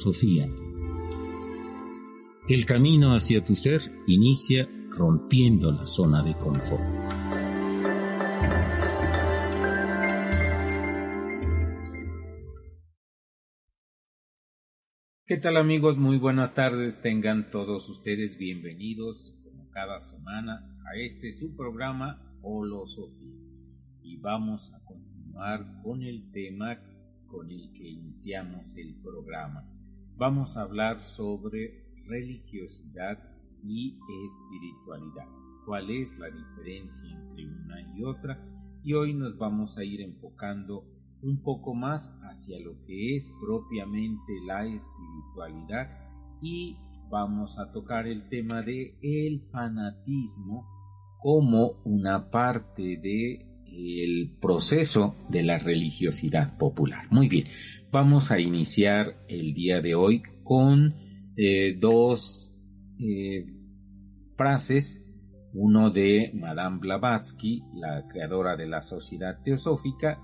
Holosofía. El camino hacia tu ser inicia rompiendo la zona de confort. ¿Qué tal amigos? Muy buenas tardes. Tengan todos ustedes bienvenidos cada semana a este su programa Holosofía. Y vamos a continuar con el tema con el que iniciamos el programa. Vamos a hablar sobre religiosidad y espiritualidad. ¿Cuál es la diferencia entre una y otra? Y hoy nos vamos a ir enfocando un poco más hacia lo que es propiamente la espiritualidad y vamos a tocar el tema de el fanatismo como una parte de el proceso de la religiosidad popular. Muy bien, vamos a iniciar el día de hoy con eh, dos eh, frases, uno de Madame Blavatsky, la creadora de la Sociedad Teosófica,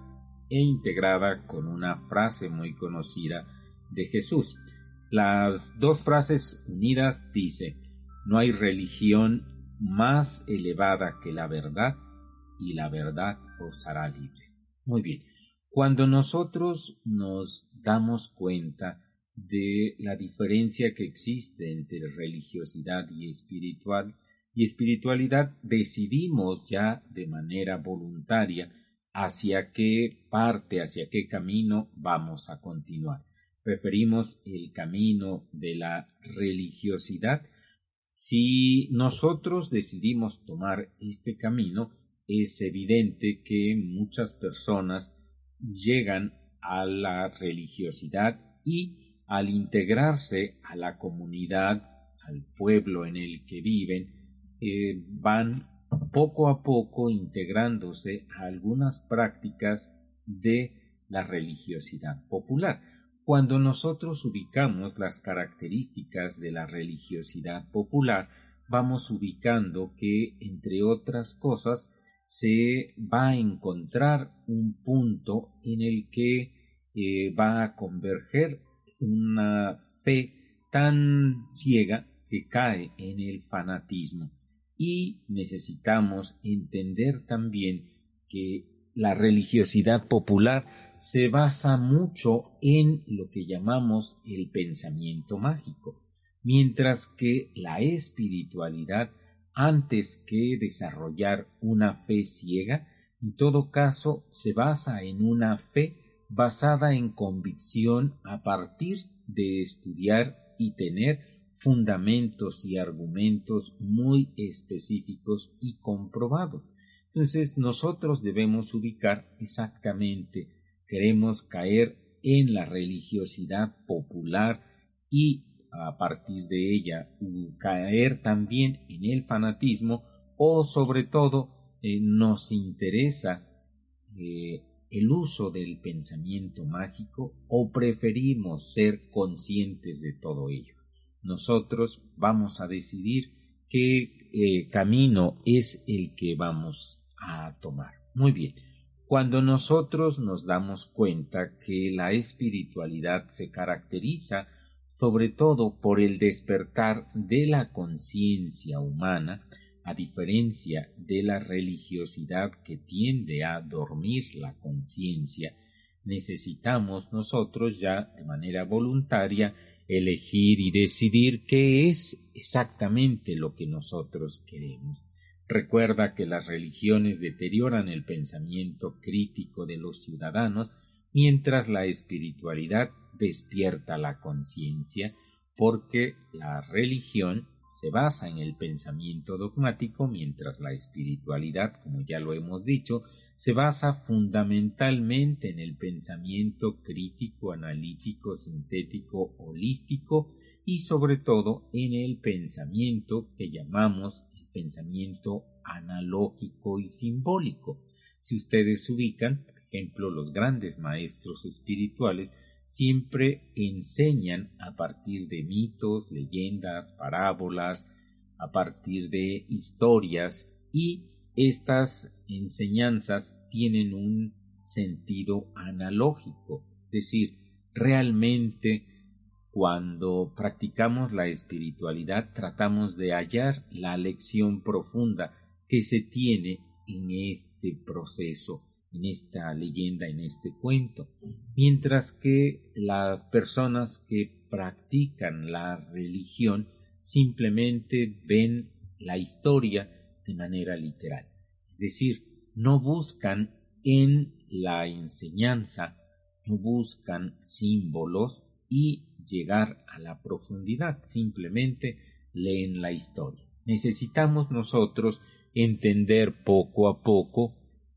e integrada con una frase muy conocida de Jesús. Las dos frases unidas dice, no hay religión más elevada que la verdad y la verdad os hará libres. Muy bien, cuando nosotros nos damos cuenta de la diferencia que existe entre religiosidad y espiritual y espiritualidad, decidimos ya de manera voluntaria hacia qué parte, hacia qué camino vamos a continuar. Preferimos el camino de la religiosidad, si nosotros decidimos tomar este camino, es evidente que muchas personas llegan a la religiosidad y al integrarse a la comunidad, al pueblo en el que viven, eh, van poco a poco integrándose a algunas prácticas de la religiosidad popular. Cuando nosotros ubicamos las características de la religiosidad popular, vamos ubicando que, entre otras cosas, se va a encontrar un punto en el que eh, va a converger una fe tan ciega que cae en el fanatismo. Y necesitamos entender también que la religiosidad popular se basa mucho en lo que llamamos el pensamiento mágico, mientras que la espiritualidad, antes que desarrollar una fe ciega, en todo caso se basa en una fe basada en convicción a partir de estudiar y tener fundamentos y argumentos muy específicos y comprobados. Entonces nosotros debemos ubicar exactamente queremos caer en la religiosidad popular y a partir de ella caer también en el fanatismo o sobre todo eh, nos interesa eh, el uso del pensamiento mágico o preferimos ser conscientes de todo ello. Nosotros vamos a decidir qué eh, camino es el que vamos a tomar. Muy bien. Cuando nosotros nos damos cuenta que la espiritualidad se caracteriza sobre todo por el despertar de la conciencia humana, a diferencia de la religiosidad que tiende a dormir la conciencia, necesitamos nosotros ya de manera voluntaria elegir y decidir qué es exactamente lo que nosotros queremos. Recuerda que las religiones deterioran el pensamiento crítico de los ciudadanos, mientras la espiritualidad despierta la conciencia, porque la religión se basa en el pensamiento dogmático, mientras la espiritualidad, como ya lo hemos dicho, se basa fundamentalmente en el pensamiento crítico, analítico, sintético, holístico y sobre todo en el pensamiento que llamamos el pensamiento analógico y simbólico. Si ustedes ubican, ejemplo, los grandes maestros espirituales siempre enseñan a partir de mitos, leyendas, parábolas, a partir de historias y estas enseñanzas tienen un sentido analógico, es decir, realmente cuando practicamos la espiritualidad tratamos de hallar la lección profunda que se tiene en este proceso en esta leyenda, en este cuento, mientras que las personas que practican la religión simplemente ven la historia de manera literal, es decir, no buscan en la enseñanza, no buscan símbolos y llegar a la profundidad, simplemente leen la historia. Necesitamos nosotros entender poco a poco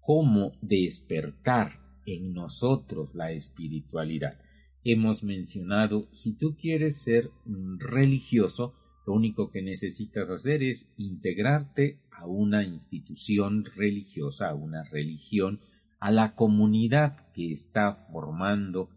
cómo despertar en nosotros la espiritualidad. Hemos mencionado, si tú quieres ser religioso, lo único que necesitas hacer es integrarte a una institución religiosa, a una religión, a la comunidad que está formando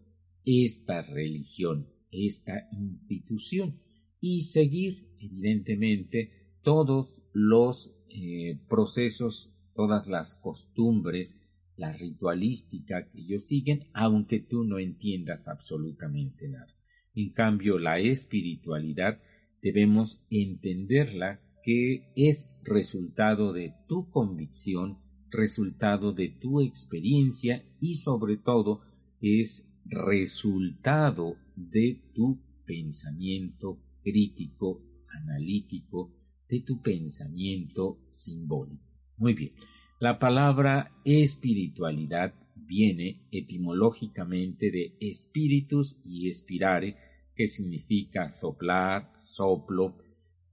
esta religión, esta institución, y seguir, evidentemente, todos los eh, procesos todas las costumbres, la ritualística que ellos siguen, aunque tú no entiendas absolutamente nada. En cambio, la espiritualidad debemos entenderla que es resultado de tu convicción, resultado de tu experiencia y sobre todo es resultado de tu pensamiento crítico, analítico, de tu pensamiento simbólico. Muy bien. La palabra espiritualidad viene etimológicamente de espíritus y espirare, que significa soplar, soplo.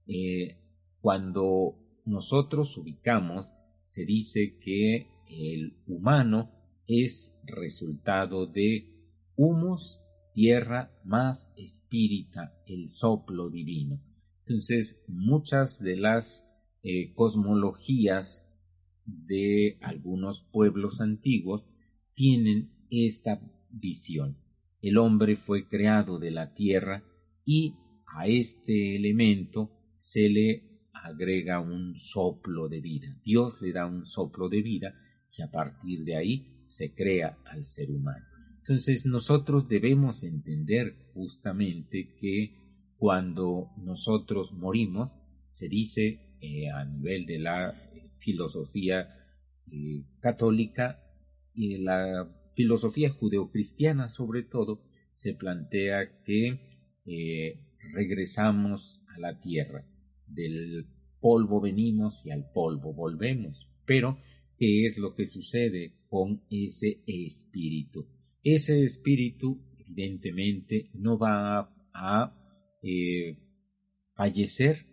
Eh, cuando nosotros ubicamos, se dice que el humano es resultado de humus, tierra más espírita, el soplo divino. Entonces, muchas de las eh, cosmologías de algunos pueblos antiguos tienen esta visión. El hombre fue creado de la tierra y a este elemento se le agrega un soplo de vida. Dios le da un soplo de vida y a partir de ahí se crea al ser humano. Entonces nosotros debemos entender justamente que cuando nosotros morimos, se dice eh, a nivel de la filosofía eh, católica y la filosofía judeocristiana sobre todo se plantea que eh, regresamos a la tierra, del polvo venimos y al polvo volvemos, pero ¿qué es lo que sucede con ese espíritu? Ese espíritu evidentemente no va a eh, fallecer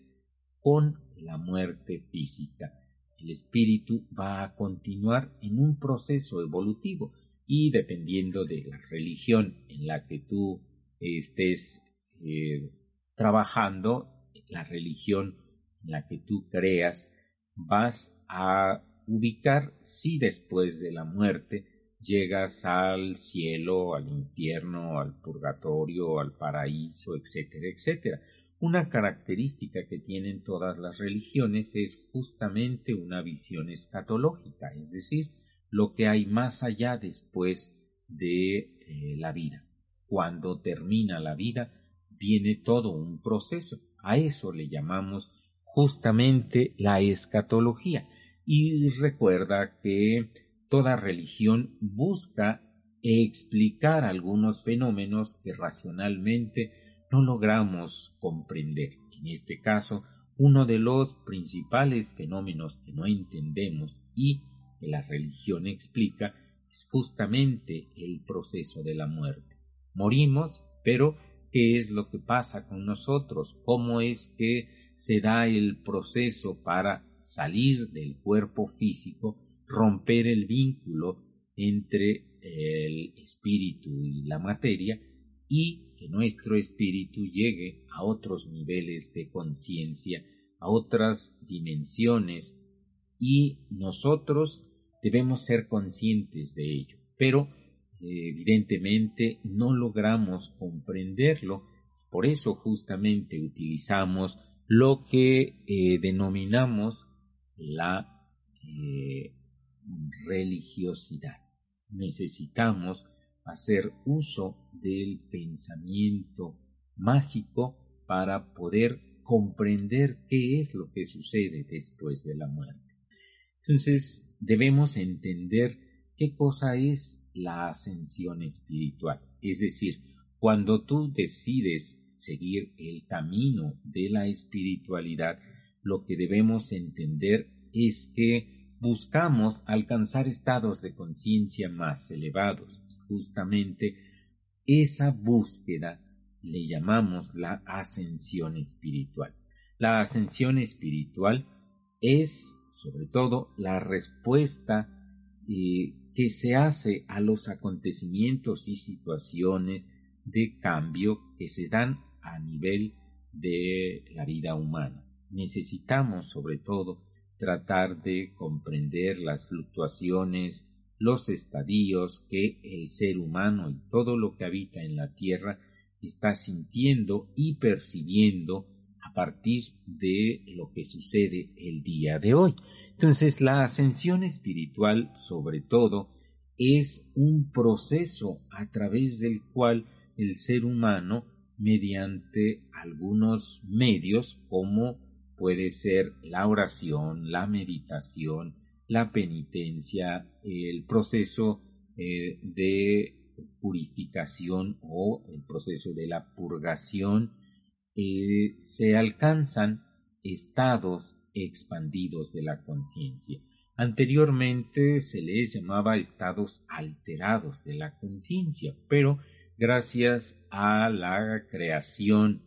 con la muerte física el espíritu va a continuar en un proceso evolutivo y dependiendo de la religión en la que tú estés eh, trabajando, la religión en la que tú creas, vas a ubicar si después de la muerte llegas al cielo, al infierno, al purgatorio, al paraíso, etcétera, etcétera. Una característica que tienen todas las religiones es justamente una visión escatológica, es decir, lo que hay más allá después de eh, la vida. Cuando termina la vida, viene todo un proceso. A eso le llamamos justamente la escatología. Y recuerda que toda religión busca explicar algunos fenómenos que racionalmente no logramos comprender. En este caso, uno de los principales fenómenos que no entendemos y que la religión explica es justamente el proceso de la muerte. Morimos, pero ¿qué es lo que pasa con nosotros? ¿Cómo es que se da el proceso para salir del cuerpo físico, romper el vínculo entre el espíritu y la materia y que nuestro espíritu llegue a otros niveles de conciencia, a otras dimensiones y nosotros debemos ser conscientes de ello. Pero evidentemente no logramos comprenderlo, por eso justamente utilizamos lo que eh, denominamos la eh, religiosidad. Necesitamos hacer uso del pensamiento mágico para poder comprender qué es lo que sucede después de la muerte. Entonces debemos entender qué cosa es la ascensión espiritual. Es decir, cuando tú decides seguir el camino de la espiritualidad, lo que debemos entender es que buscamos alcanzar estados de conciencia más elevados. Justamente esa búsqueda le llamamos la ascensión espiritual. La ascensión espiritual es, sobre todo, la respuesta eh, que se hace a los acontecimientos y situaciones de cambio que se dan a nivel de la vida humana. Necesitamos, sobre todo, tratar de comprender las fluctuaciones, los estadios que el ser humano y todo lo que habita en la tierra está sintiendo y percibiendo a partir de lo que sucede el día de hoy. Entonces la ascensión espiritual, sobre todo, es un proceso a través del cual el ser humano, mediante algunos medios como puede ser la oración, la meditación, la penitencia, el proceso eh, de purificación o el proceso de la purgación, eh, se alcanzan estados expandidos de la conciencia. Anteriormente se les llamaba estados alterados de la conciencia, pero gracias a la creación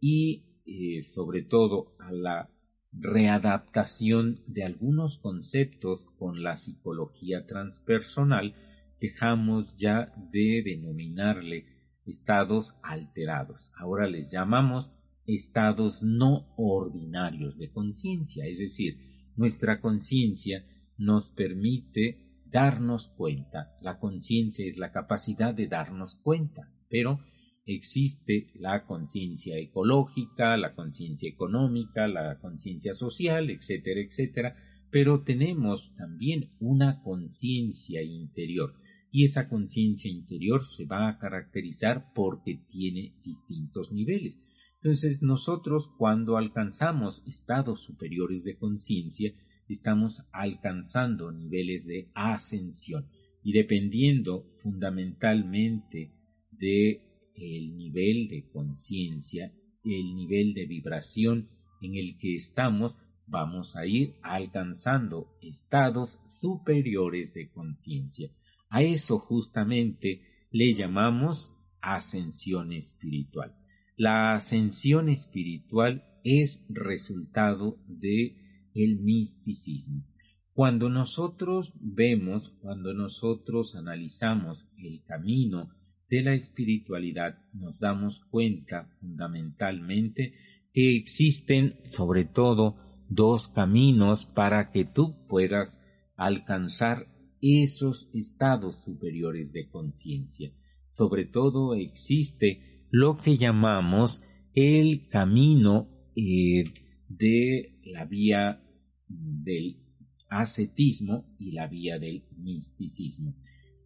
y eh, sobre todo a la readaptación de algunos conceptos con la psicología transpersonal, dejamos ya de denominarle estados alterados. Ahora les llamamos estados no ordinarios de conciencia, es decir, nuestra conciencia nos permite darnos cuenta. La conciencia es la capacidad de darnos cuenta, pero existe la conciencia ecológica, la conciencia económica, la conciencia social, etcétera, etcétera, pero tenemos también una conciencia interior y esa conciencia interior se va a caracterizar porque tiene distintos niveles. Entonces nosotros cuando alcanzamos estados superiores de conciencia, estamos alcanzando niveles de ascensión y dependiendo fundamentalmente de el nivel de conciencia, el nivel de vibración en el que estamos, vamos a ir alcanzando estados superiores de conciencia. A eso justamente le llamamos ascensión espiritual. La ascensión espiritual es resultado de el misticismo. Cuando nosotros vemos, cuando nosotros analizamos el camino de la espiritualidad, nos damos cuenta fundamentalmente que existen sobre todo dos caminos para que tú puedas alcanzar esos estados superiores de conciencia. Sobre todo existe lo que llamamos el camino eh, de la vía del ascetismo y la vía del misticismo.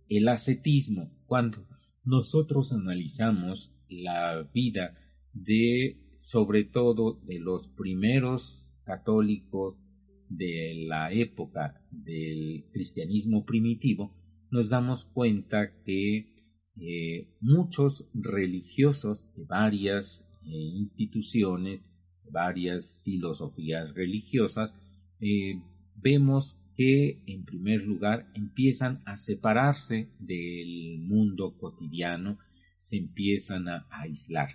El ascetismo, cuando nosotros analizamos la vida de, sobre todo, de los primeros católicos de la época del cristianismo primitivo, nos damos cuenta que eh, muchos religiosos de varias eh, instituciones, varias filosofías religiosas, eh, vemos que en primer lugar empiezan a separarse del mundo cotidiano, se empiezan a aislar.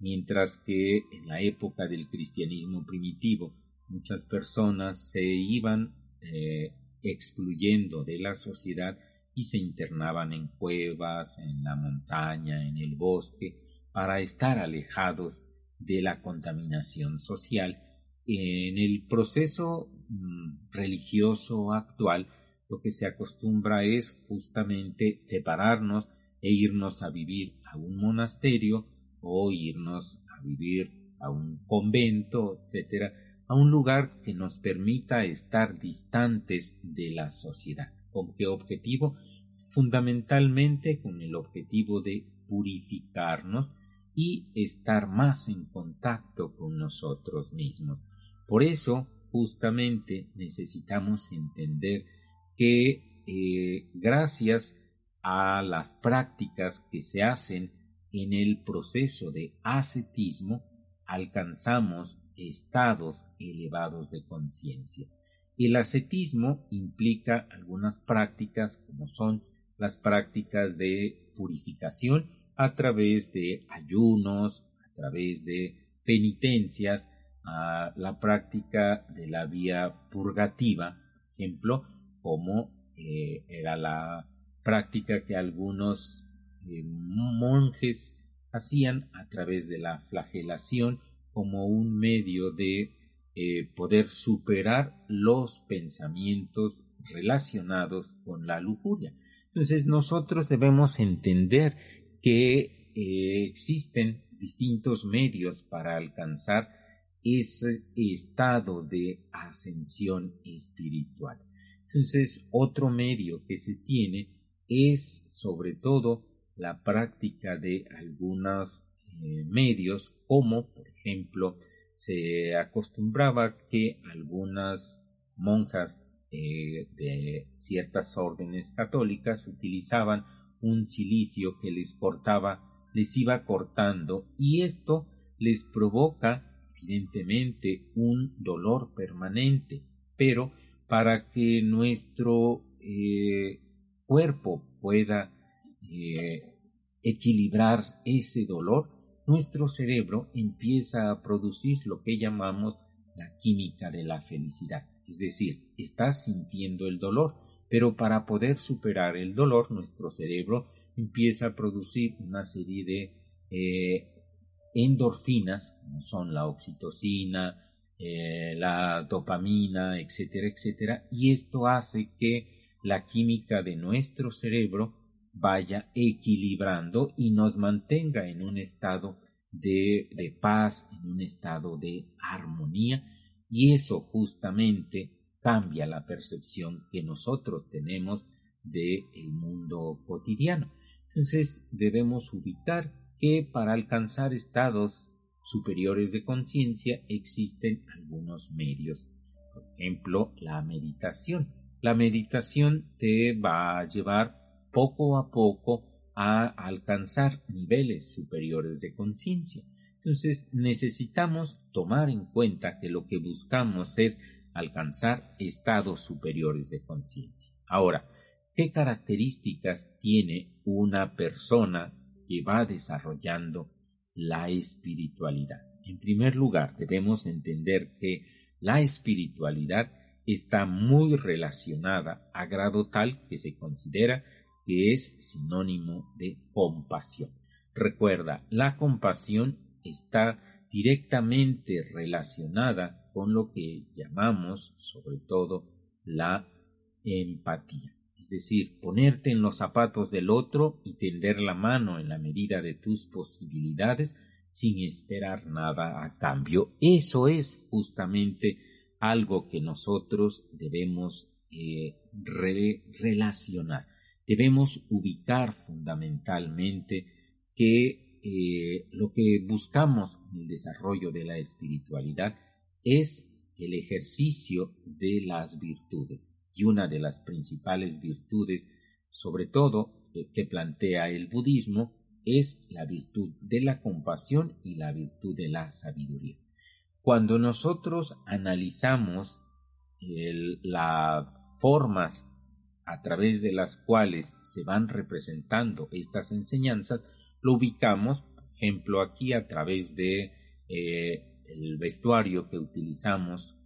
mientras que en la época del cristianismo primitivo muchas personas se iban eh, excluyendo de la sociedad y se internaban en cuevas, en la montaña, en el bosque, para estar alejados de la contaminación social. En el proceso religioso actual, lo que se acostumbra es justamente separarnos e irnos a vivir a un monasterio o irnos a vivir a un convento, etcétera, a un lugar que nos permita estar distantes de la sociedad. ¿Con qué objetivo? Fundamentalmente con el objetivo de purificarnos y estar más en contacto con nosotros mismos. Por eso, justamente, necesitamos entender que eh, gracias a las prácticas que se hacen en el proceso de ascetismo, alcanzamos estados elevados de conciencia. El ascetismo implica algunas prácticas como son las prácticas de purificación a través de ayunos, a través de penitencias, la práctica de la vía purgativa, ejemplo, como eh, era la práctica que algunos eh, monjes hacían a través de la flagelación como un medio de eh, poder superar los pensamientos relacionados con la lujuria. Entonces nosotros debemos entender que existen distintos medios para alcanzar ese estado de ascensión espiritual. Entonces otro medio que se tiene es sobre todo la práctica de algunos eh, medios como por ejemplo se acostumbraba que algunas monjas eh, de ciertas órdenes católicas utilizaban un silicio que les cortaba, les iba cortando y esto les provoca evidentemente un dolor permanente, pero para que nuestro eh, cuerpo pueda eh, equilibrar ese dolor, nuestro cerebro empieza a producir lo que llamamos la química de la felicidad. Es decir, estás sintiendo el dolor, pero para poder superar el dolor, nuestro cerebro empieza a producir una serie de eh, endorfinas, como son la oxitocina, eh, la dopamina, etcétera, etcétera, y esto hace que la química de nuestro cerebro vaya equilibrando y nos mantenga en un estado de, de paz, en un estado de armonía, y eso justamente cambia la percepción que nosotros tenemos del el mundo cotidiano. Entonces debemos ubicar que para alcanzar estados superiores de conciencia existen algunos medios. Por ejemplo, la meditación. La meditación te va a llevar poco a poco a alcanzar niveles superiores de conciencia. Entonces necesitamos tomar en cuenta que lo que buscamos es alcanzar estados superiores de conciencia. Ahora, ¿qué características tiene una persona que va desarrollando la espiritualidad? En primer lugar, debemos entender que la espiritualidad está muy relacionada a grado tal que se considera que es sinónimo de compasión. Recuerda, la compasión está directamente relacionada con lo que llamamos, sobre todo, la empatía. Es decir, ponerte en los zapatos del otro y tender la mano en la medida de tus posibilidades sin esperar nada a cambio. Eso es justamente algo que nosotros debemos eh, relacionar. Debemos ubicar fundamentalmente que eh, lo que buscamos en el desarrollo de la espiritualidad es el ejercicio de las virtudes. Y una de las principales virtudes, sobre todo eh, que plantea el budismo, es la virtud de la compasión y la virtud de la sabiduría. Cuando nosotros analizamos las formas a través de las cuales se van representando estas enseñanzas, lo ubicamos, por ejemplo aquí a través de eh, el vestuario que utilizamos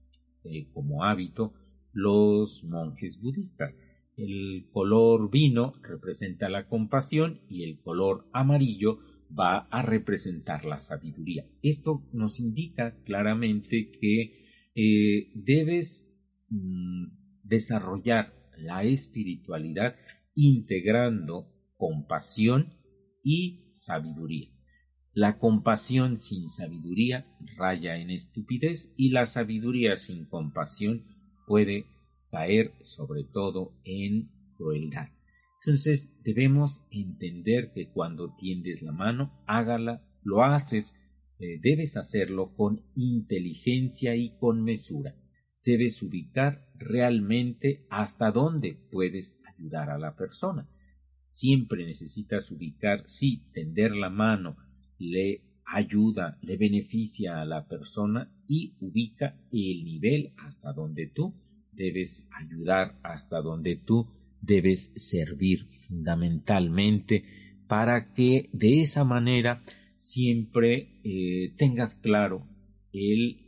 eh, como hábito los monjes budistas. El color vino representa la compasión y el color amarillo va a representar la sabiduría. Esto nos indica claramente que eh, debes mm, desarrollar la espiritualidad integrando compasión y sabiduría. La compasión sin sabiduría raya en estupidez y la sabiduría sin compasión puede caer sobre todo en crueldad. Entonces debemos entender que cuando tiendes la mano, hágala, lo haces, eh, debes hacerlo con inteligencia y con mesura. Debes ubicar realmente hasta dónde puedes ayudar a la persona. Siempre necesitas ubicar, sí, tender la mano, le ayuda, le beneficia a la persona y ubica el nivel hasta donde tú debes ayudar, hasta donde tú debes servir fundamentalmente para que de esa manera siempre eh, tengas claro el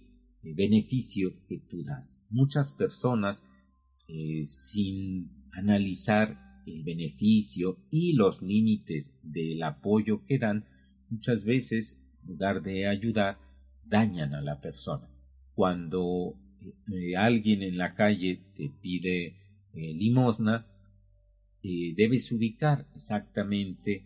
beneficio que tú das. Muchas personas eh, sin analizar el beneficio y los límites del apoyo que dan muchas veces, en lugar de ayudar, dañan a la persona. Cuando eh, alguien en la calle te pide eh, limosna, eh, debes ubicar exactamente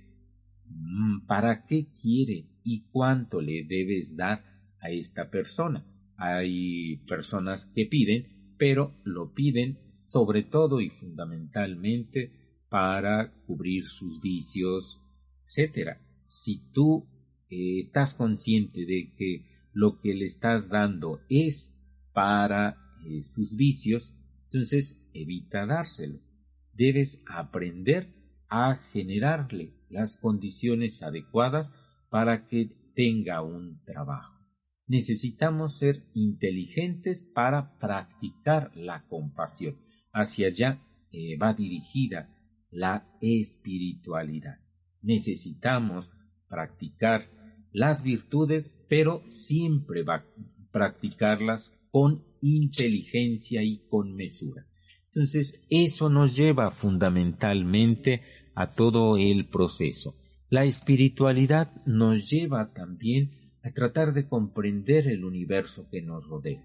mm, para qué quiere y cuánto le debes dar a esta persona. Hay personas que piden, pero lo piden sobre todo y fundamentalmente para cubrir sus vicios, etc si tú estás consciente de que lo que le estás dando es para eh, sus vicios, entonces evita dárselo. Debes aprender a generarle las condiciones adecuadas para que tenga un trabajo. Necesitamos ser inteligentes para practicar la compasión. Hacia allá eh, va dirigida la espiritualidad. Necesitamos practicar las virtudes, pero siempre va a practicarlas con inteligencia y con mesura. Entonces, eso nos lleva fundamentalmente a todo el proceso. La espiritualidad nos lleva también a tratar de comprender el universo que nos rodea.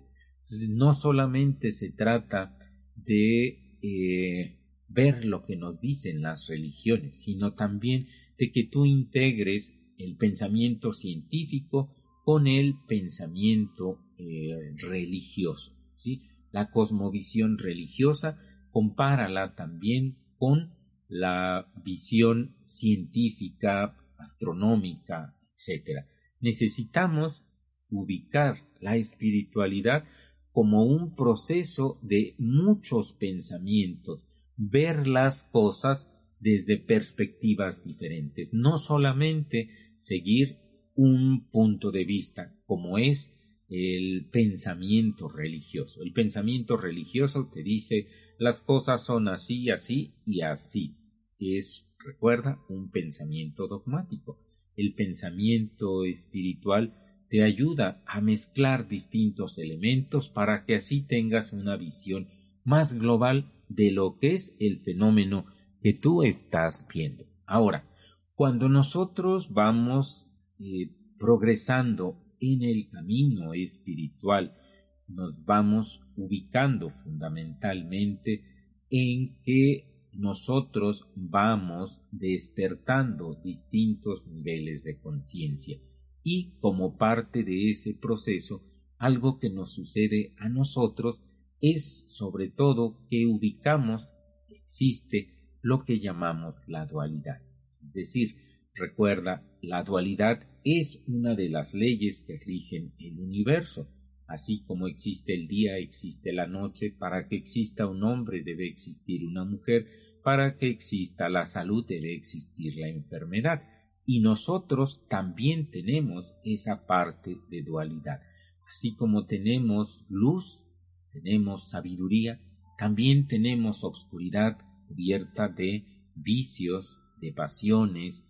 no solamente se trata de eh, ver lo que nos dicen las religiones, sino también de que tú integres el pensamiento científico con el pensamiento eh, religioso. ¿sí? La cosmovisión religiosa compárala también con la visión científica, astronómica, etc. Necesitamos ubicar la espiritualidad como un proceso de muchos pensamientos, ver las cosas desde perspectivas diferentes, no solamente seguir un punto de vista como es el pensamiento religioso. El pensamiento religioso te dice las cosas son así, así y así. Es, recuerda, un pensamiento dogmático. El pensamiento espiritual te ayuda a mezclar distintos elementos para que así tengas una visión más global de lo que es el fenómeno que tú estás viendo. Ahora, cuando nosotros vamos eh, progresando en el camino espiritual, nos vamos ubicando fundamentalmente en que nosotros vamos despertando distintos niveles de conciencia y como parte de ese proceso, algo que nos sucede a nosotros es sobre todo que ubicamos existe lo que llamamos la dualidad. Es decir, recuerda, la dualidad es una de las leyes que rigen el universo. Así como existe el día, existe la noche, para que exista un hombre debe existir una mujer, para que exista la salud debe existir la enfermedad. Y nosotros también tenemos esa parte de dualidad. Así como tenemos luz, tenemos sabiduría, también tenemos obscuridad, cubierta de vicios, de pasiones,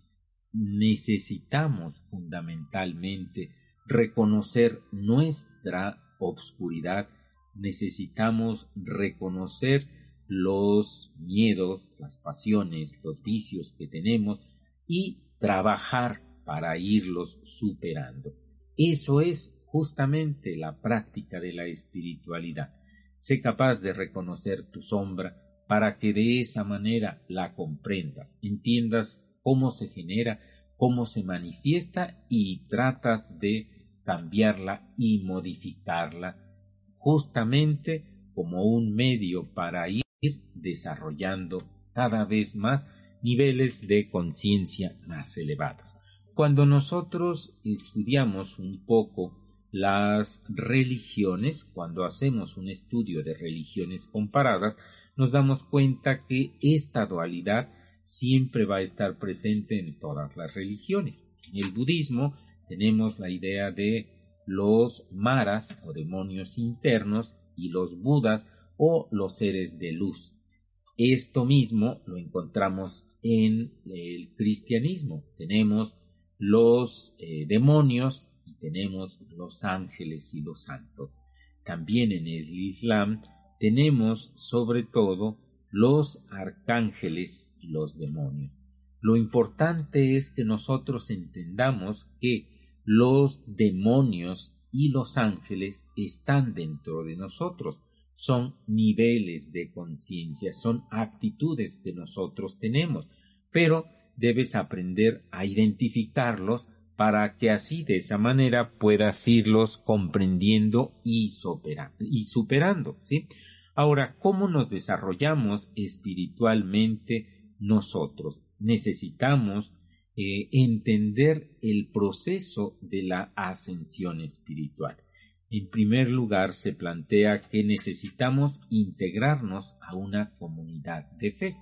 necesitamos fundamentalmente reconocer nuestra obscuridad, necesitamos reconocer los miedos, las pasiones, los vicios que tenemos y trabajar para irlos superando. Eso es justamente la práctica de la espiritualidad. Sé capaz de reconocer tu sombra para que de esa manera la comprendas, entiendas cómo se genera, cómo se manifiesta y tratas de cambiarla y modificarla justamente como un medio para ir desarrollando cada vez más niveles de conciencia más elevados. Cuando nosotros estudiamos un poco las religiones, cuando hacemos un estudio de religiones comparadas, nos damos cuenta que esta dualidad siempre va a estar presente en todas las religiones. En el budismo tenemos la idea de los maras o demonios internos y los budas o los seres de luz. Esto mismo lo encontramos en el cristianismo. Tenemos los eh, demonios y tenemos los ángeles y los santos. También en el Islam tenemos sobre todo los arcángeles y los demonios. Lo importante es que nosotros entendamos que los demonios y los ángeles están dentro de nosotros. Son niveles de conciencia, son actitudes que nosotros tenemos, pero debes aprender a identificarlos para que así de esa manera puedas irlos comprendiendo y, y superando, ¿sí? Ahora, ¿cómo nos desarrollamos espiritualmente nosotros? Necesitamos eh, entender el proceso de la ascensión espiritual. En primer lugar, se plantea que necesitamos integrarnos a una comunidad de fe,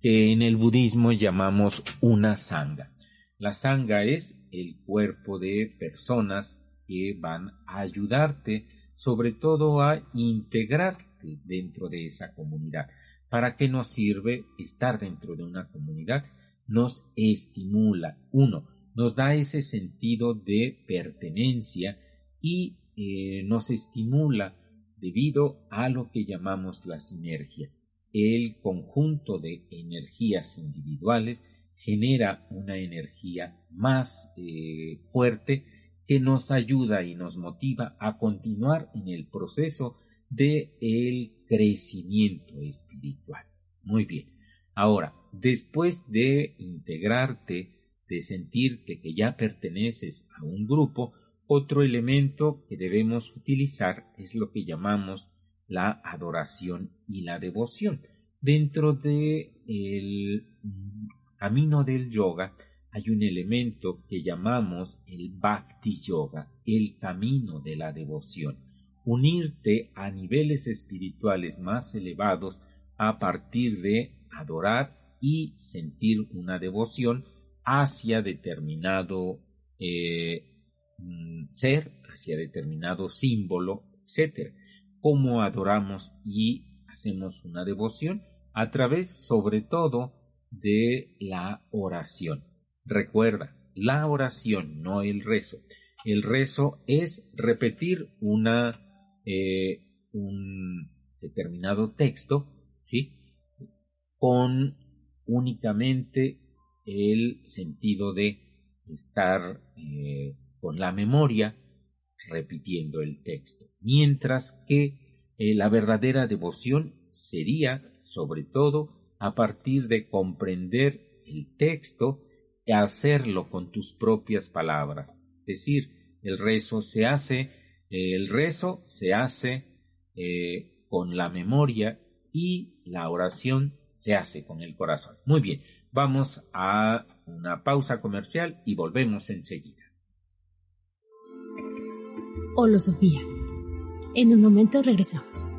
que en el budismo llamamos una sangha. La sangha es el cuerpo de personas que van a ayudarte sobre todo a dentro de esa comunidad. ¿Para qué nos sirve estar dentro de una comunidad? nos estimula. Uno, nos da ese sentido de pertenencia y eh, nos estimula debido a lo que llamamos la sinergia. El conjunto de energías individuales genera una energía más eh, fuerte que nos ayuda y nos motiva a continuar en el proceso de el crecimiento espiritual. Muy bien. Ahora, después de integrarte, de sentirte que ya perteneces a un grupo, otro elemento que debemos utilizar es lo que llamamos la adoración y la devoción. Dentro de el camino del yoga hay un elemento que llamamos el bhakti yoga, el camino de la devoción. Unirte a niveles espirituales más elevados a partir de adorar y sentir una devoción hacia determinado eh, mm, ser, hacia determinado símbolo, etc. ¿Cómo adoramos y hacemos una devoción? A través, sobre todo, de la oración. Recuerda, la oración, no el rezo. El rezo es repetir una, eh, un determinado texto, ¿sí? Con únicamente el sentido de estar eh, con la memoria repitiendo el texto, mientras que eh, la verdadera devoción sería, sobre todo, a partir de comprender el texto y hacerlo con tus propias palabras. Es decir, el rezo se hace, el rezo se hace eh, con la memoria y la oración se hace con el corazón. Muy bien, vamos a una pausa comercial y volvemos enseguida. Hola Sofía. En un momento regresamos.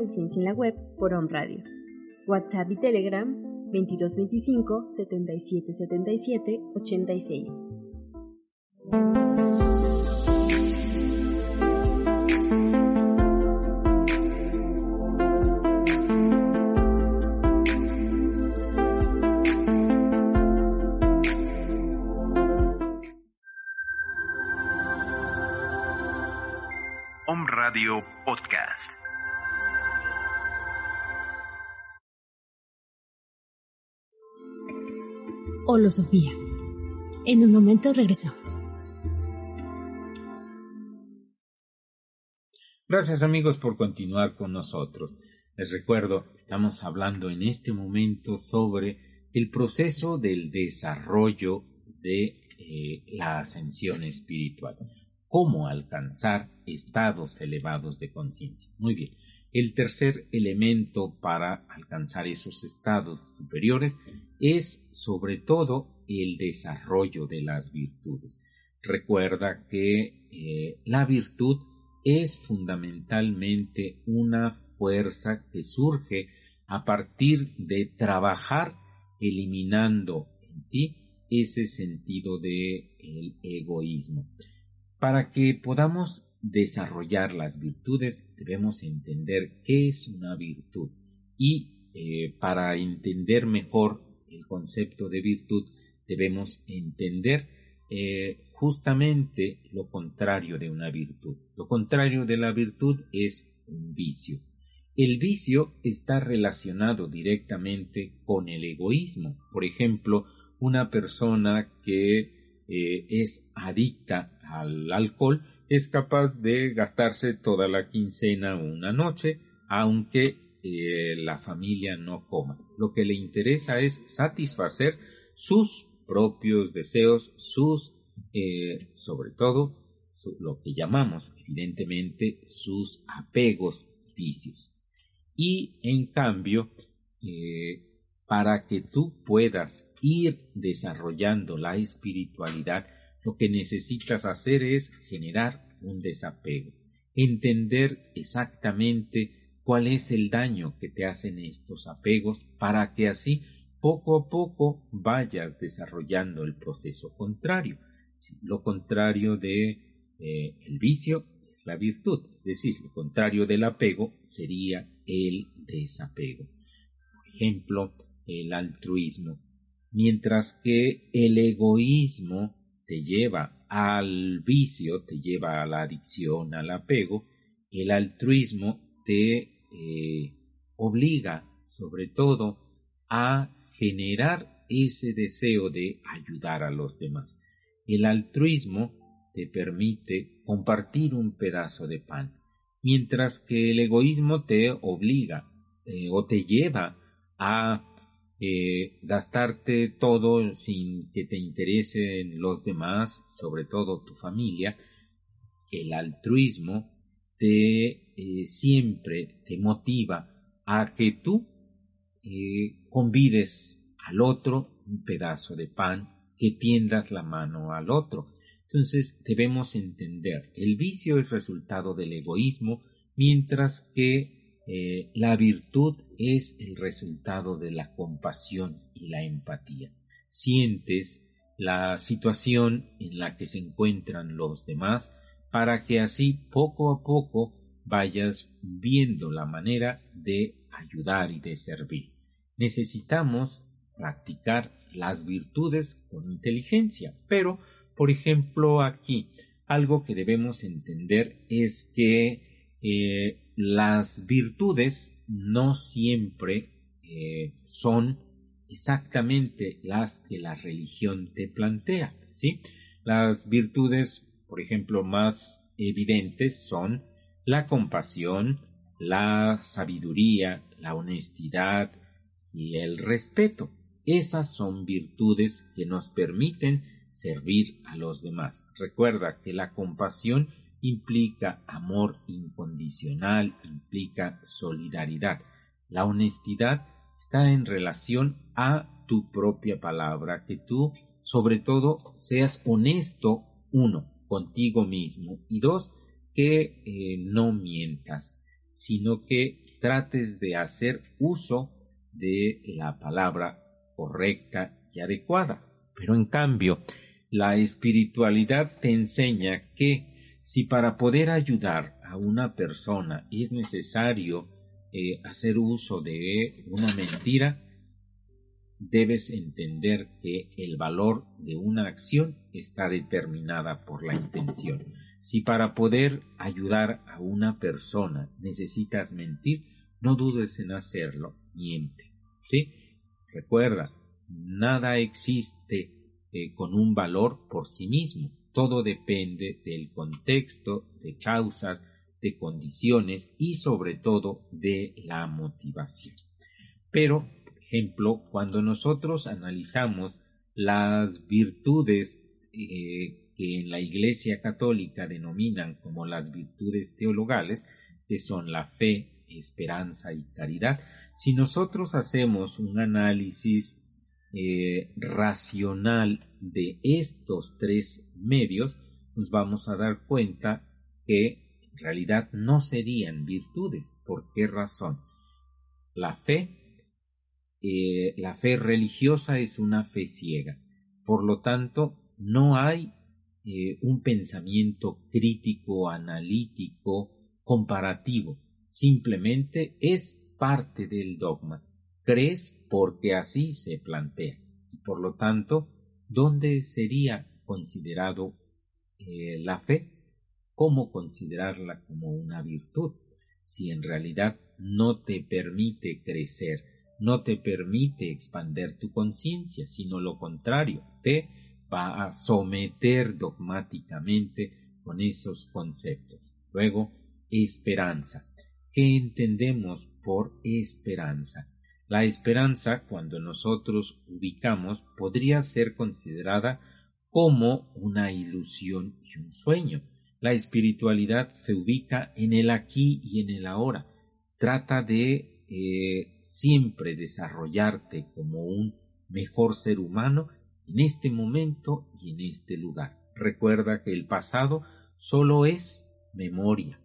Conciencia en la web por On Radio. WhatsApp y Telegram 2225 7777 86. Sofía. En un momento regresamos. Gracias amigos por continuar con nosotros. Les recuerdo, estamos hablando en este momento sobre el proceso del desarrollo de eh, la ascensión espiritual. Cómo alcanzar estados elevados de conciencia. Muy bien. El tercer elemento para alcanzar esos estados superiores es sobre todo el desarrollo de las virtudes. Recuerda que eh, la virtud es fundamentalmente una fuerza que surge a partir de trabajar eliminando en ti ese sentido de egoísmo. Para que podamos desarrollar las virtudes debemos entender qué es una virtud y eh, para entender mejor el concepto de virtud debemos entender eh, justamente lo contrario de una virtud. Lo contrario de la virtud es un vicio. El vicio está relacionado directamente con el egoísmo. Por ejemplo, una persona que eh, es adicta al alcohol es capaz de gastarse toda la quincena una noche, aunque eh, la familia no coma. Lo que le interesa es satisfacer sus propios deseos, sus, eh, sobre todo, lo que llamamos, evidentemente, sus apegos vicios. Y en cambio, eh, para que tú puedas ir desarrollando la espiritualidad, lo que necesitas hacer es generar un desapego, entender exactamente cuál es el daño que te hacen estos apegos para que así poco a poco vayas desarrollando el proceso contrario. Lo contrario de eh, el vicio es la virtud, es decir, lo contrario del apego sería el desapego. Por ejemplo, el altruismo. Mientras que el egoísmo te lleva al vicio, te lleva a la adicción, al apego, el altruismo te eh, obliga sobre todo a generar ese deseo de ayudar a los demás. El altruismo te permite compartir un pedazo de pan, mientras que el egoísmo te obliga eh, o te lleva a eh, gastarte todo sin que te interesen los demás, sobre todo tu familia, el altruismo te eh, siempre te motiva a que tú eh, convides al otro un pedazo de pan, que tiendas la mano al otro. Entonces debemos entender, el vicio es resultado del egoísmo, mientras que eh, la virtud es el resultado de la compasión y la empatía. Sientes la situación en la que se encuentran los demás para que así poco a poco vayas viendo la manera de ayudar y de servir. Necesitamos practicar las virtudes con inteligencia, pero, por ejemplo, aquí algo que debemos entender es que eh, las virtudes no siempre eh, son exactamente las que la religión te plantea, ¿sí? Las virtudes, por ejemplo, más evidentes son la compasión, la sabiduría, la honestidad y el respeto. Esas son virtudes que nos permiten servir a los demás. Recuerda que la compasión implica amor incondicional, implica solidaridad. La honestidad está en relación a tu propia palabra, que tú sobre todo seas honesto, uno, contigo mismo, y dos, que eh, no mientas, sino que trates de hacer uso de la palabra correcta y adecuada. Pero en cambio, la espiritualidad te enseña que si para poder ayudar a una persona es necesario eh, hacer uso de una mentira, debes entender que el valor de una acción está determinada por la intención. Si para poder ayudar a una persona necesitas mentir, no dudes en hacerlo, miente. Recuerda, nada existe eh, con un valor por sí mismo. Todo depende del contexto, de causas, de condiciones y sobre todo de la motivación. Pero, por ejemplo, cuando nosotros analizamos las virtudes eh, que en la Iglesia Católica denominan como las virtudes teologales, que son la fe, esperanza y caridad, si nosotros hacemos un análisis eh, racional de estos tres medios, nos vamos a dar cuenta que en realidad no serían virtudes. ¿Por qué razón? La fe, eh, la fe religiosa es una fe ciega. Por lo tanto, no hay eh, un pensamiento crítico, analítico, comparativo. Simplemente es parte del dogma. Crees porque así se plantea. Y por lo tanto, ¿dónde sería considerado eh, la fe? ¿Cómo considerarla como una virtud? Si en realidad no te permite crecer, no te permite expander tu conciencia, sino lo contrario, te va a someter dogmáticamente con esos conceptos. Luego, esperanza. ¿Qué entendemos por esperanza? La esperanza, cuando nosotros ubicamos, podría ser considerada como una ilusión y un sueño. La espiritualidad se ubica en el aquí y en el ahora. Trata de eh, siempre desarrollarte como un mejor ser humano en este momento y en este lugar. Recuerda que el pasado solo es memoria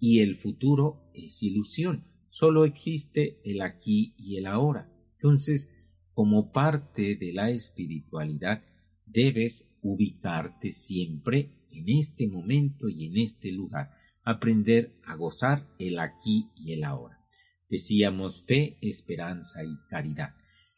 y el futuro es ilusión solo existe el aquí y el ahora. Entonces, como parte de la espiritualidad, debes ubicarte siempre en este momento y en este lugar, aprender a gozar el aquí y el ahora. Decíamos fe, esperanza y caridad.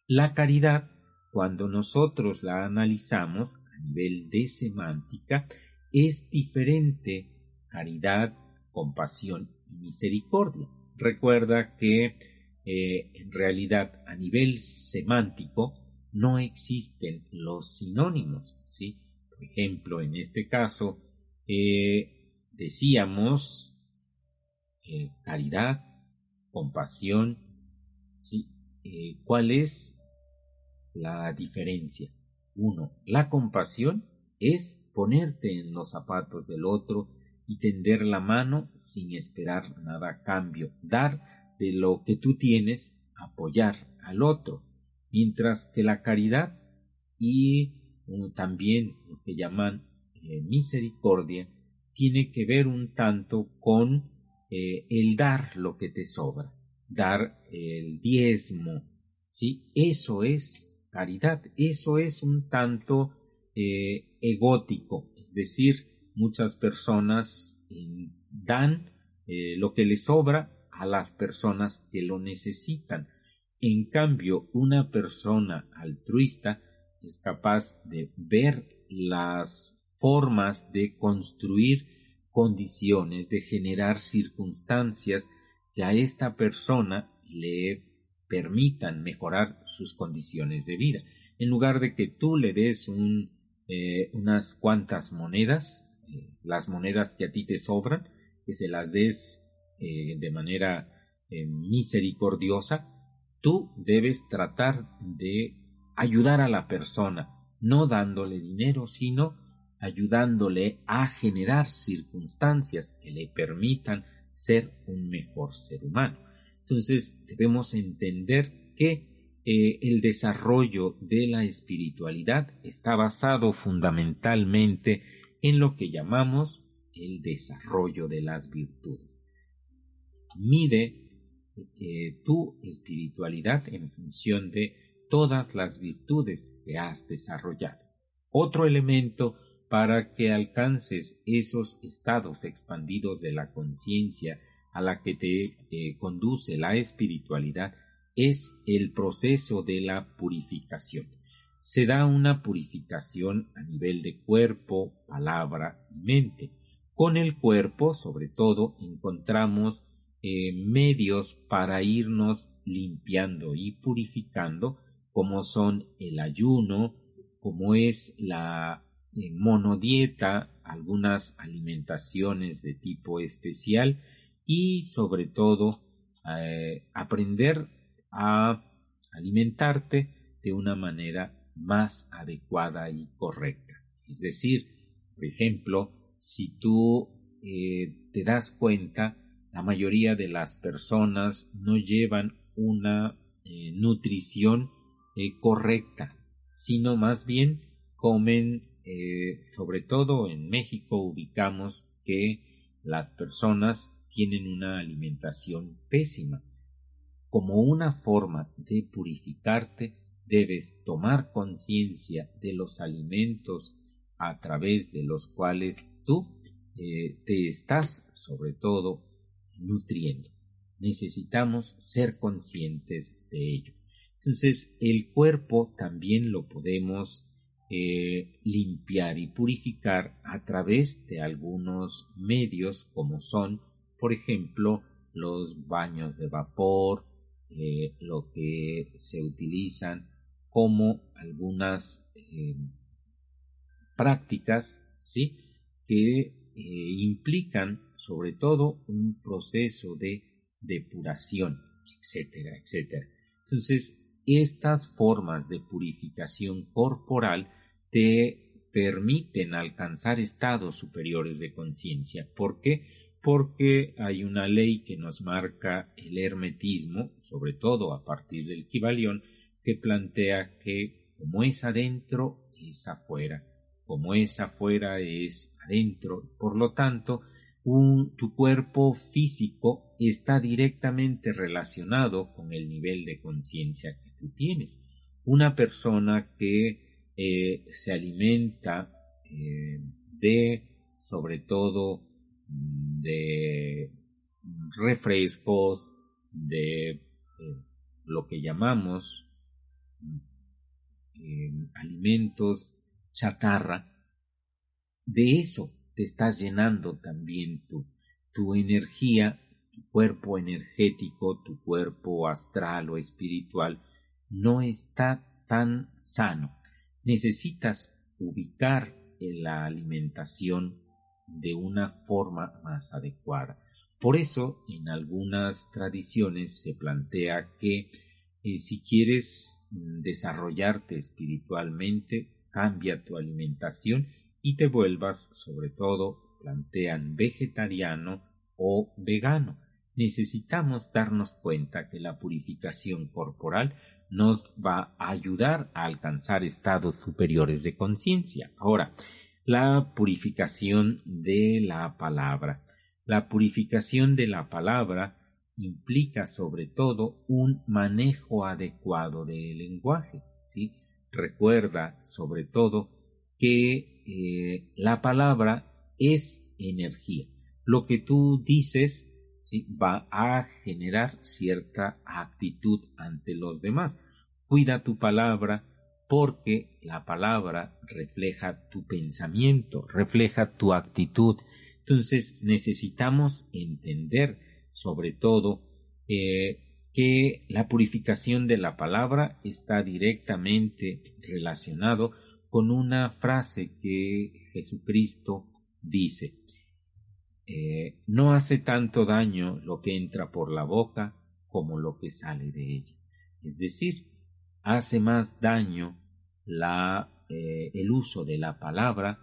La caridad, cuando nosotros la analizamos a nivel de semántica, es diferente caridad, compasión y misericordia. Recuerda que eh, en realidad a nivel semántico no existen los sinónimos, ¿sí? Por ejemplo, en este caso eh, decíamos eh, caridad, compasión, ¿sí? ¿Cuál es la diferencia? Uno, la compasión es ponerte en los zapatos del otro y tender la mano sin esperar nada a cambio, dar de lo que tú tienes, apoyar al otro, mientras que la caridad y también lo que llaman eh, misericordia tiene que ver un tanto con eh, el dar lo que te sobra, dar el diezmo, ¿sí? Eso es caridad, eso es un tanto eh, egótico, es decir, muchas personas dan eh, lo que les sobra a las personas que lo necesitan. En cambio, una persona altruista es capaz de ver las formas de construir condiciones, de generar circunstancias que a esta persona le permitan mejorar sus condiciones de vida. En lugar de que tú le des eh, unas cuantas monedas, las monedas que a ti te sobran, que se las des eh, de manera eh, misericordiosa, tú debes tratar de ayudar a la persona, no dándole dinero, sino ayudándole a generar circunstancias que le permitan ser un mejor ser humano. Entonces debemos entender que eh, el desarrollo de la espiritualidad está basado fundamentalmente en lo que llamamos el desarrollo de las virtudes. Mide eh, tu espiritualidad en función de todas las virtudes que has desarrollado. Otro elemento para que alcances esos estados expandidos de la conciencia a la que te eh, conduce la espiritualidad es el proceso de la purificación. Se da una purificación a nivel de cuerpo, palabra y mente. Con el cuerpo, sobre todo, encontramos eh, medios para irnos limpiando y purificando, como son el ayuno, como es la eh, monodieta, algunas alimentaciones de tipo especial y sobre todo eh, aprender a alimentarte de una manera más adecuada y correcta. Es decir, por ejemplo, si tú eh, te das cuenta, la mayoría de las personas no llevan una eh, nutrición correcta, sino más bien comen, sobre todo en México ubicamos que las personas tienen una alimentación pésima. Como una forma de purificarte, debes tomar conciencia de los alimentos a través de los cuales tú eh, te estás sobre todo nutriendo. Necesitamos ser conscientes de ello. Entonces el cuerpo también lo podemos eh, limpiar y purificar a través de algunos medios como son por ejemplo, los baños de vapor, eh, lo que se utilizan como algunas eh, prácticas, ¿sí? Que eh, implican sobre todo un proceso de depuración, etcétera, etcétera. Entonces, estas formas de purificación corporal te permiten alcanzar estados superiores de conciencia. ¿Por qué? porque hay una ley que nos marca el hermetismo, sobre todo a partir del Kibalión, que plantea que como es adentro, es afuera, como es afuera, es adentro. Por lo tanto, tu cuerpo físico está directamente relacionado con el nivel de conciencia que tú tienes. Una persona que eh, se alimenta eh, de, sobre todo, de refrescos, de eh, lo que llamamos alimentos chatarra, de eso te estás llenando también tu, tu energía, tu cuerpo energético, tu cuerpo astral o espiritual, no está tan sano. Necesitas ubicar en la alimentación de una forma más adecuada. Por eso, en algunas tradiciones se plantea que eh, si quieres mm, desarrollarte espiritualmente, cambia tu alimentación y te vuelvas, sobre todo, plantean vegetariano o vegano. Necesitamos darnos cuenta que la purificación corporal nos va a ayudar a alcanzar estados superiores de conciencia. Ahora, la purificación de la palabra. La purificación de la palabra implica sobre todo un manejo adecuado del lenguaje. Recuerda sobre todo que eh, la palabra es energía. Lo que tú dices va a generar cierta actitud ante los demás. Cuida tu palabra, porque la palabra refleja tu pensamiento, refleja tu actitud. Entonces necesitamos entender sobre todo eh, que la purificación de la palabra está directamente relacionado con una frase que Jesucristo dice. Eh, no hace tanto daño lo que entra por la boca como lo que sale de ella. Es decir, hace más daño la, eh, el uso de la palabra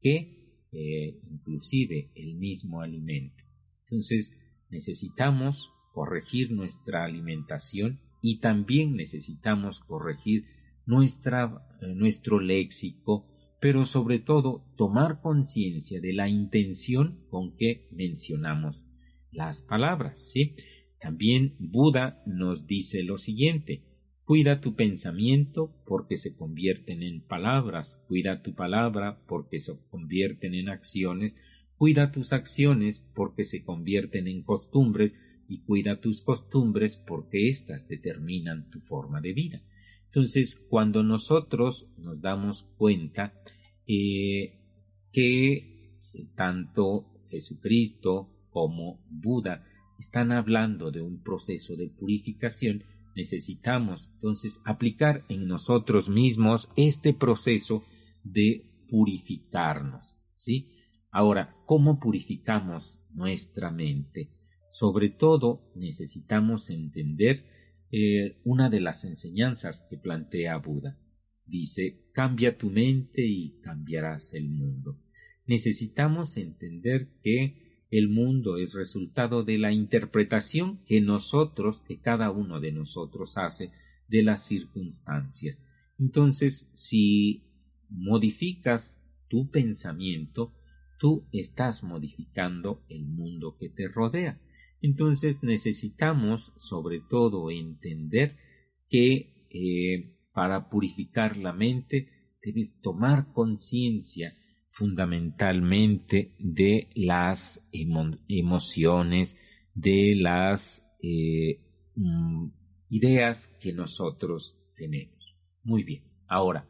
que eh, inclusive el mismo alimento. Entonces necesitamos corregir nuestra alimentación y también necesitamos corregir nuestra, eh, nuestro léxico, pero sobre todo tomar conciencia de la intención con que mencionamos las palabras, ¿sí? También Buda nos dice lo siguiente, Cuida tu pensamiento porque se convierten en palabras, cuida tu palabra porque se convierten en acciones, cuida tus acciones porque se convierten en costumbres y cuida tus costumbres porque éstas determinan tu forma de vida. Entonces, cuando nosotros nos damos cuenta eh, que tanto Jesucristo como Buda están hablando de un proceso de purificación, necesitamos entonces aplicar en nosotros mismos este proceso de purificarnos, ¿sí? Ahora, ¿cómo purificamos nuestra mente? Sobre todo necesitamos entender eh, una de las enseñanzas que plantea Buda. Dice, cambia tu mente y cambiarás el mundo. Necesitamos entender que el mundo es resultado de la interpretación que nosotros, que cada uno de nosotros hace de las circunstancias. Entonces, si modificas tu pensamiento, tú estás modificando el mundo que te rodea. Entonces necesitamos sobre todo entender que eh, para purificar la mente debes tomar conciencia fundamentalmente de las emociones, de las eh, mm, ideas que nosotros tenemos. Muy bien. Ahora,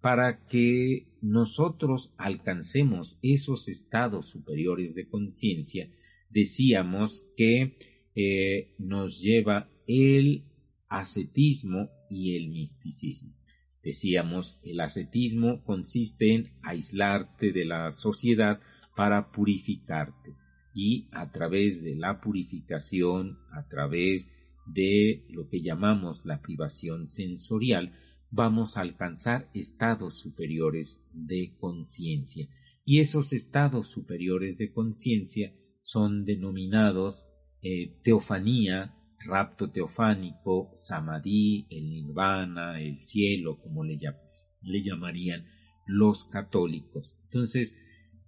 para que nosotros alcancemos esos estados superiores de conciencia, decíamos que eh, nos lleva el ascetismo y el misticismo. Decíamos, el ascetismo consiste en aislarte de la sociedad para purificarte y a través de la purificación, a través de lo que llamamos la privación sensorial, vamos a alcanzar estados superiores de conciencia. Y esos estados superiores de conciencia son denominados eh, teofanía, rapto teofánico, samadhi, el nirvana, el cielo, como le, le llamarían los católicos. Entonces,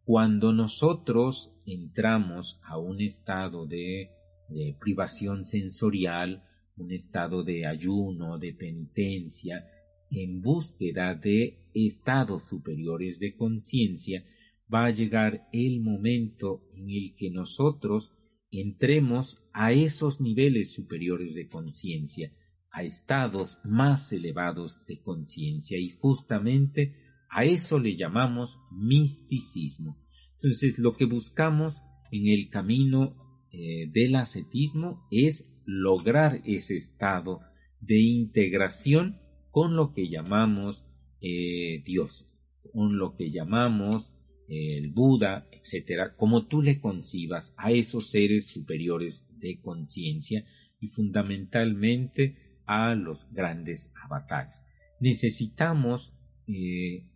cuando nosotros entramos a un estado de, de privación sensorial, un estado de ayuno, de penitencia, en búsqueda de estados superiores de conciencia, va a llegar el momento en el que nosotros entremos a esos niveles superiores de conciencia, a estados más elevados de conciencia y justamente a eso le llamamos misticismo. Entonces lo que buscamos en el camino eh, del ascetismo es lograr ese estado de integración con lo que llamamos eh, Dios, con lo que llamamos el Buda, etcétera, como tú le concibas a esos seres superiores de conciencia y fundamentalmente a los grandes avatares. Necesitamos eh,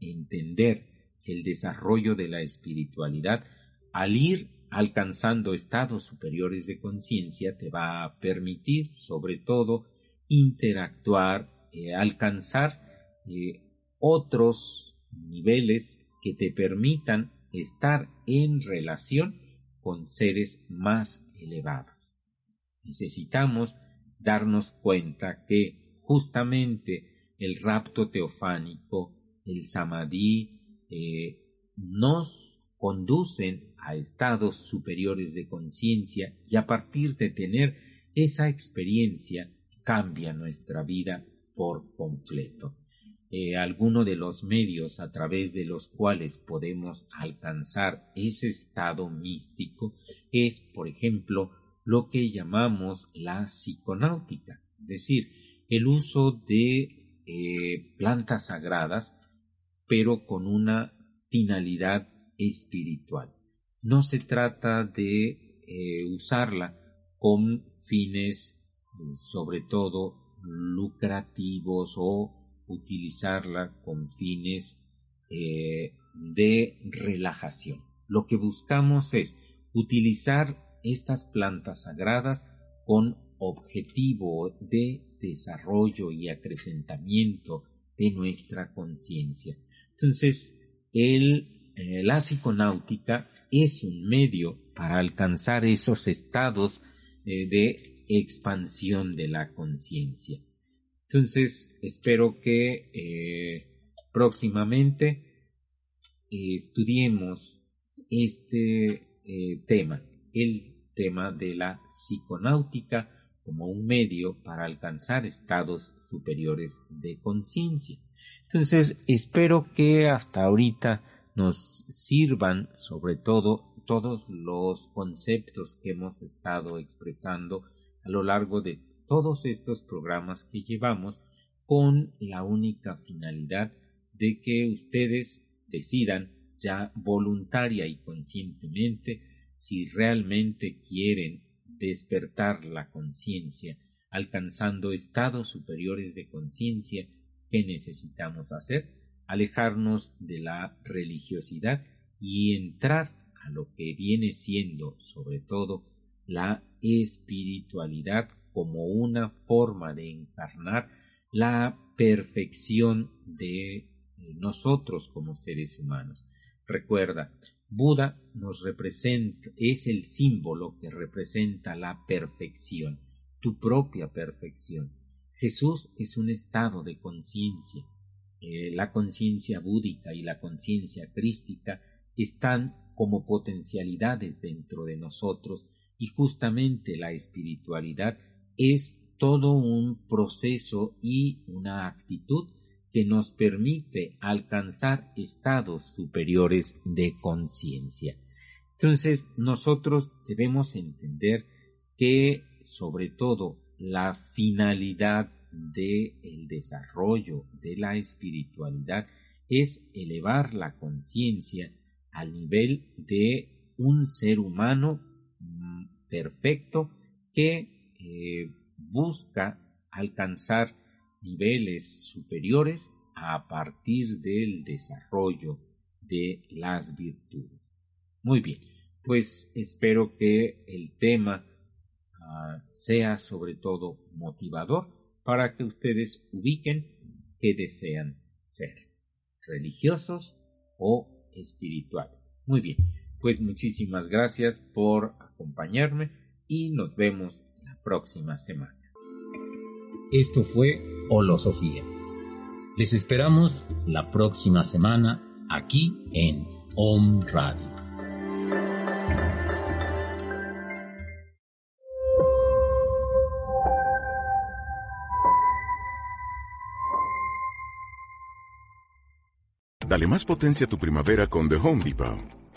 entender que el desarrollo de la espiritualidad, al ir alcanzando estados superiores de conciencia, te va a permitir, sobre todo, interactuar, eh, alcanzar eh, otros niveles que te permitan estar en relación con seres más elevados. Necesitamos darnos cuenta que justamente el rapto teofánico, el samadhi, eh, nos conducen a estados superiores de conciencia y a partir de tener esa experiencia cambia nuestra vida por completo. Eh, alguno de los medios a través de los cuales podemos alcanzar ese estado místico es, por ejemplo, lo que llamamos la psiconáutica, es decir, el uso de eh, plantas sagradas, pero con una finalidad espiritual. No se trata de eh, usarla con fines sobre todo lucrativos o utilizarla con fines eh, de relajación. Lo que buscamos es utilizar estas plantas sagradas con objetivo de desarrollo y acrecentamiento de nuestra conciencia. Entonces, el, eh, la psiconáutica es un medio para alcanzar esos estados eh, de expansión de la conciencia. Entonces, espero que eh, próximamente eh, estudiemos este eh, tema, el tema de la psiconáutica como un medio para alcanzar estados superiores de conciencia. Entonces, espero que hasta ahorita nos sirvan sobre todo todos los conceptos que hemos estado expresando a lo largo de todos estos programas que llevamos con la única finalidad de que ustedes decidan ya voluntaria y conscientemente si realmente quieren despertar la conciencia, alcanzando estados superiores de conciencia, ¿qué necesitamos hacer? Alejarnos de la religiosidad y entrar a lo que viene siendo, sobre todo, la espiritualidad como una forma de encarnar la perfección de nosotros como seres humanos. Recuerda, Buda nos representa, es el símbolo que representa la perfección, tu propia perfección. Jesús es un estado de conciencia. Eh, la conciencia búdica y la conciencia crística están como potencialidades dentro de nosotros y justamente la espiritualidad es todo un proceso y una actitud que nos permite alcanzar estados superiores de conciencia. Entonces, nosotros debemos entender que, sobre todo, la finalidad del el desarrollo de la espiritualidad es elevar la conciencia al nivel de un ser humano perfecto que eh, busca alcanzar niveles superiores a partir del desarrollo de las virtudes. Muy bien, pues espero que el tema ah, sea sobre todo motivador para que ustedes ubiquen qué desean ser, religiosos o espirituales. Muy bien, pues muchísimas gracias por acompañarme y nos vemos la próxima semana. Esto fue Holosofía. Les esperamos la próxima semana aquí en Om Radio. Dale más potencia a tu primavera con The Home Depot.